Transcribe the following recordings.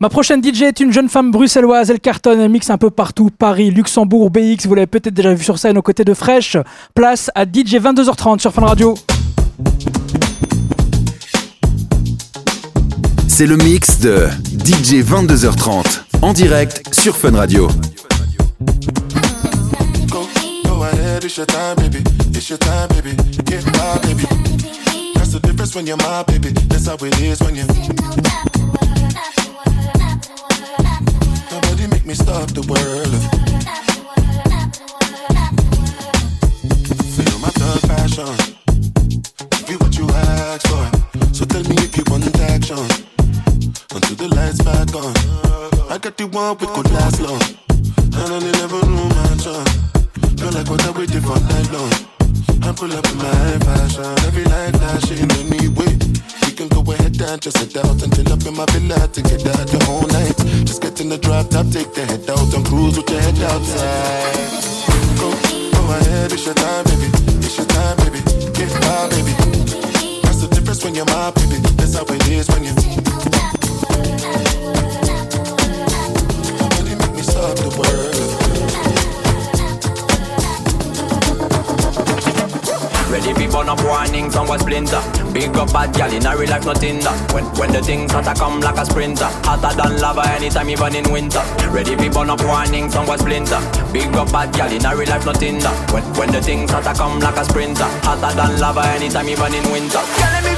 Ma prochaine DJ est une jeune femme bruxelloise. Elle cartonne, elle mixe un peu partout. Paris, Luxembourg, BX. Vous l'avez peut-être déjà vu sur scène aux côtés de Fresh. Place à DJ 22h30 sur Fun Radio. C'est le mix de DJ 22h30 en direct sur Fun Radio. Me stop the world. Feel my thug passion. Give you what you ask for. So tell me if you want action. Until the lights back on. I got the one we could last long. In the drop top, take the head out and cruise with your head outside. Go, go ahead, it's your time, baby. It's your time, baby. Get wild, baby. That's the difference when you're my baby. That's how it is when you. Ready for burn up warning, some was splinter. Big up bad gal in real life, nothing that. When when the things hotter come like a sprinter. Hotter than lava anytime, even in winter. Ready for burn up warning, some was splinter. Big up bad gal in real life, nothing that. When when the things hotter come like a sprinter. Hotter than lava anytime, even in winter. Girl,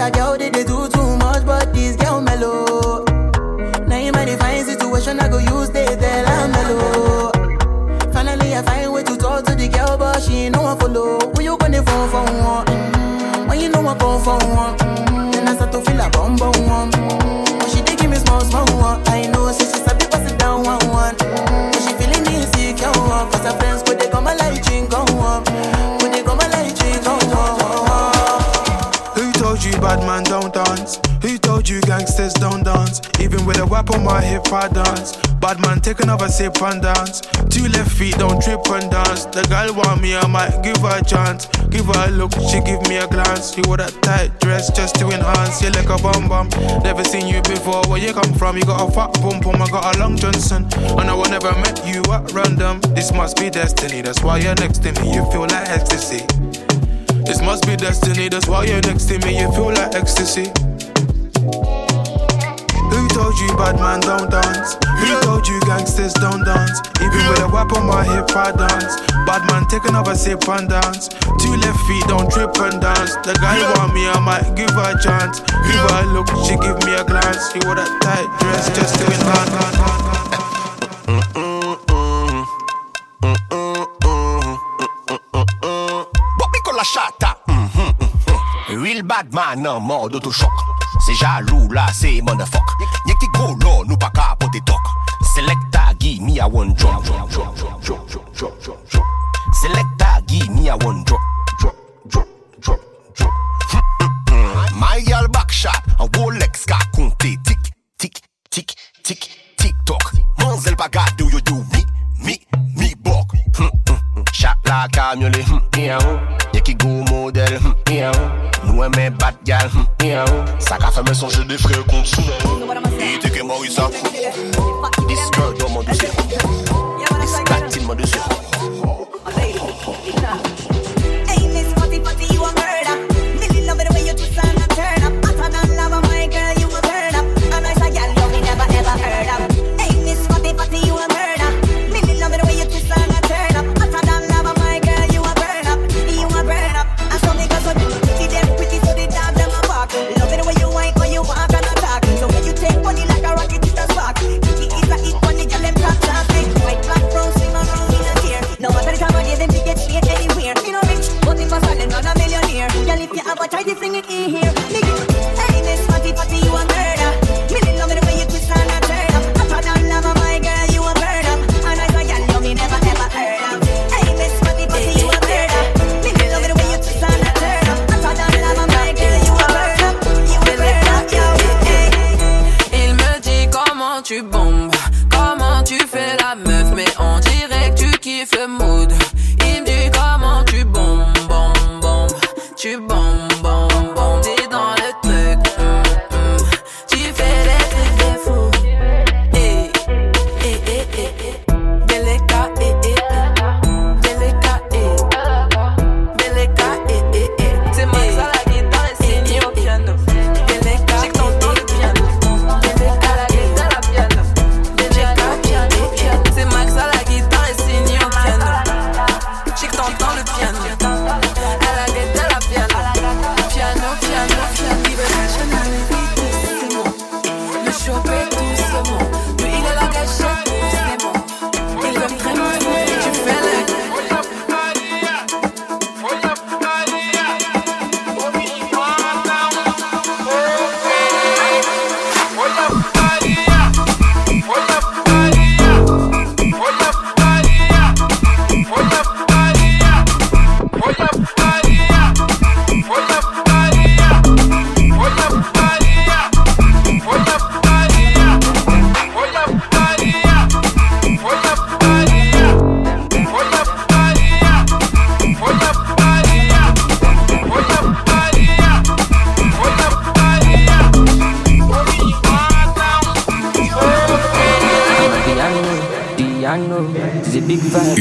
other girl they, they do too much, but this girl mellow. Now in my fine situation, I go use they tell I'm mellow. Finally, I find way to talk to the girl, but she ain't no one follow. Who you gonna phone for one? Mm, When you know I come for one, mm, then I start to feel a bum bum one. Bad man don't dance? Who told you gangsters don't dance? Even with a whip on my hip, I dance. Bad man, take another sip and dance. Two left feet, don't trip and dance. The girl want me, I might give her a chance. Give her a look, she give me a glance. She wore that tight dress just to enhance. You like a bum bum. Never seen you before. Where you come from? You got a fat pum pum. I got a long Johnson. And I will never met you at random. This must be destiny. That's why you're next to me. You feel like ecstasy. This must be destiny, that's why you're next to me, you feel like ecstasy. Who told you bad man don't dance? Who told you gangsters don't dance? Even with a whip on my hip, I dance. Bad man, take another sip and dance. Two left feet, don't trip and dance. The guy want me, I might give her a chance. Give her a look, she give me a glance. She wore that tight dress just to enhance. madman nan man d'autochok Se jalou la se manafok Nye ki gro lo nou pa ka potetok Selekta gi mi a one drop. Selekta gi mi a one drop My yal backshot An Rolex ka konte Tik, tik, tik, tik, tik tok Manzel pa gade ou yo do mi, mi, mi bok? Chak la kamyole Nye ki go model Nye ki go model mwen men bat gal Sa ka fèmè son jè de frè kont sou nan Te ke mori sa kou Diskè, do man dou se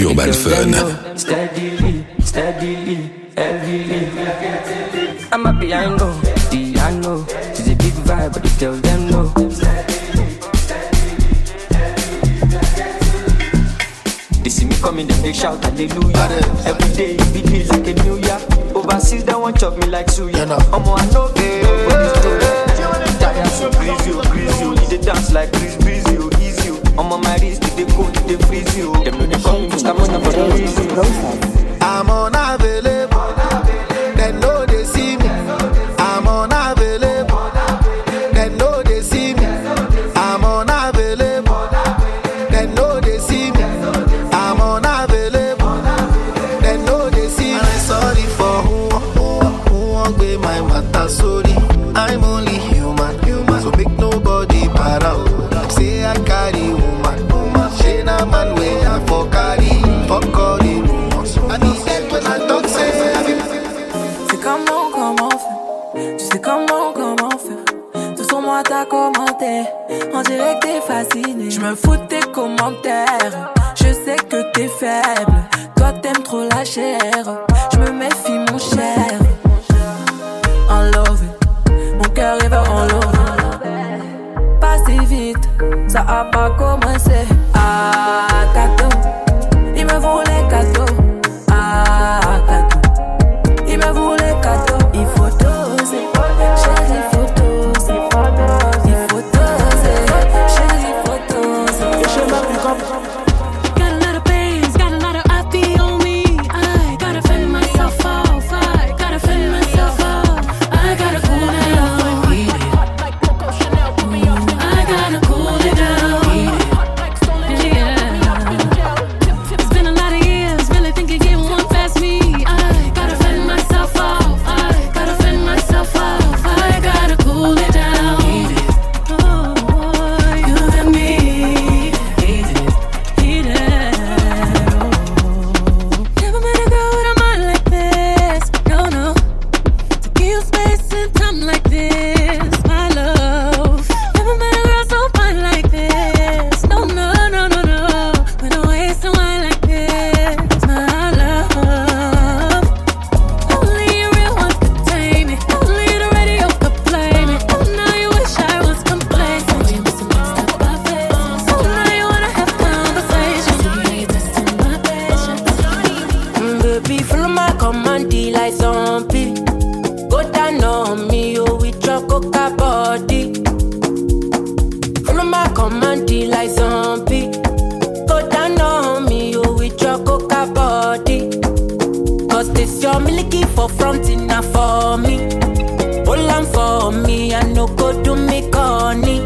Urban Fun. Steadily, steadily, heavily. I'm happy, I know, the I know. She's a big vibe, but you tell them no. They see me coming, them they shout hallelujah. Every day it be me like a new year. Overseas they want chop me like suya. I'm on no day, eh, but this dope. Tired, so greasy, oh, greasy, oh. You dey dance like Chris Breezy, I'm unavailable. They know they see me. I'm unavailable. They know they see me. I'm unavailable. They know they see me. I'm unavailable. They know they see me. I'm sorry for who, who, won't be my matter. Sorry, I'm only human. human. So make nobody para. oh. Say I carry woman. woman. She na man Fasciné. Je me fous de tes commentaires. Je sais que t'es faible. Toi t'aimes trop la chair. Je me méfie mon cher. En love. Mon cœur est va en love. Pas si vite. Ça a pas commencé for front enough for me. Hold on for me, I no go do me corny.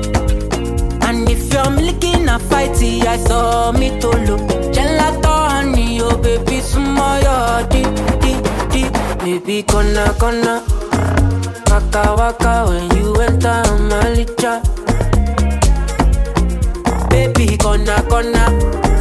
And if you're looking a fighty, I saw me to look. Gelato honey, oh baby, sumoyo di di di. Baby, gonna gonna. Waka waka when you enter my licha. Baby, gonna gonna.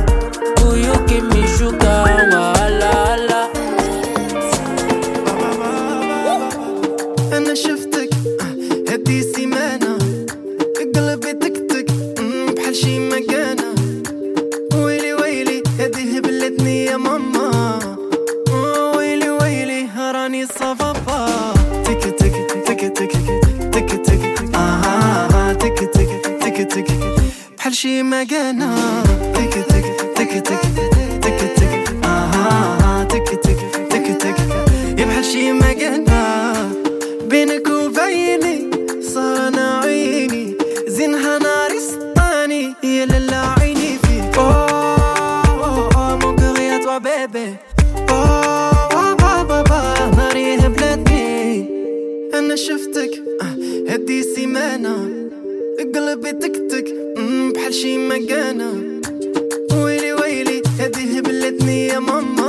among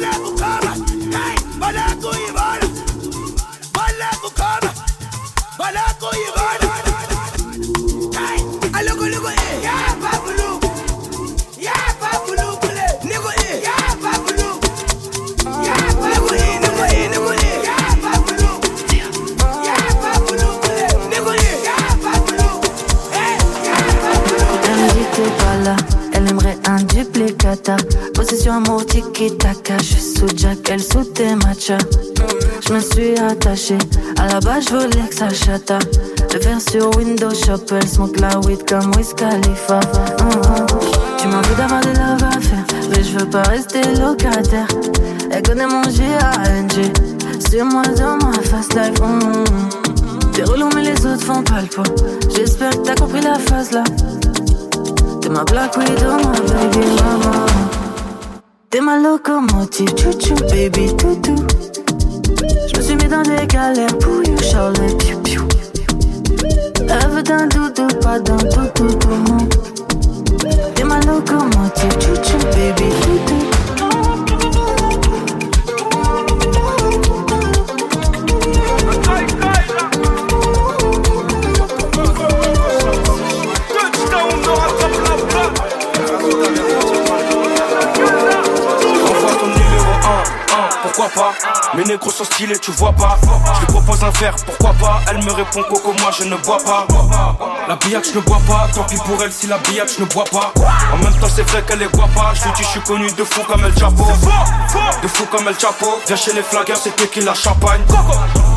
level. Duplicata. Possession amour tiki taka, je sous Jack, elle sous tes matchas. Je me suis attachée, à la base je voulais que ça chata. Le faire sur Windows Shop, elle smoke la weed comme Wiz Khalifa. Mhm. Tu m'en veux d'avoir des love à faire, mais je veux pas rester locataire. Elle connaît mon G-A-N-G, c'est moi dans ma fast life. mhm. T'es relou mais les autres font pas le poids J'espère que t'as compris la phase là ma black widow, ma baby mama T'es ma locomotive, chouchou, baby toutou Je me suis mis dans des galères pour you, Charlotte, piou piou. Veut d'un doudou, pas d'un tout tout non T'es ma locomotive, chouchou, baby toutou pourquoi pas. Mes négros sont stylés, tu vois pas. Je lui propose un verre, pourquoi pas. Elle me répond Coco, moi je ne bois pas. La billette, je ne bois pas. Tant pis pour elle si la billette, je ne bois pas. En même temps, c'est vrai qu'elle est guapa. Je lui dis, je suis connu de fou comme El Chapo. De fou comme El Chapo. Viens chez les flaggers, c'est toi qui la champagne.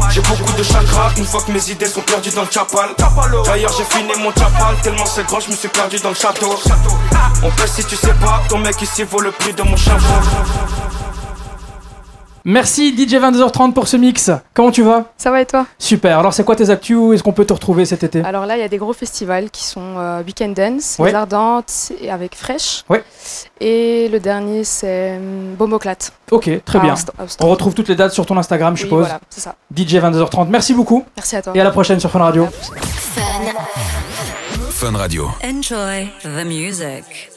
J'ai beaucoup de chakras une fois que mes idées sont perdues dans le chapal. D'ailleurs, j'ai fini mon chapal. Tellement c'est grand, je me suis perdu dans le château. On pèse si tu sais pas. Ton mec ici vaut le prix de mon chapeau. Merci DJ 22h30 pour ce mix. Comment tu vas? Ça va et toi? Super. Alors, c'est quoi tes actus? Où est-ce qu'on peut te retrouver cet été? Alors là, il y a des gros festivals qui sont euh, Weekend Dance, Ouais. Les Ardentes et avec Fresh. Ouais. Et le dernier, c'est hum, Bomoclat. Ok, très À bien. On retrouve toutes les dates sur ton Instagram, je Oui, suppose. voilà, c'est ça. DJ 22h30. Merci beaucoup. Merci à toi. Et à la prochaine sur Fun Radio. Fun Radio. Enjoy the music.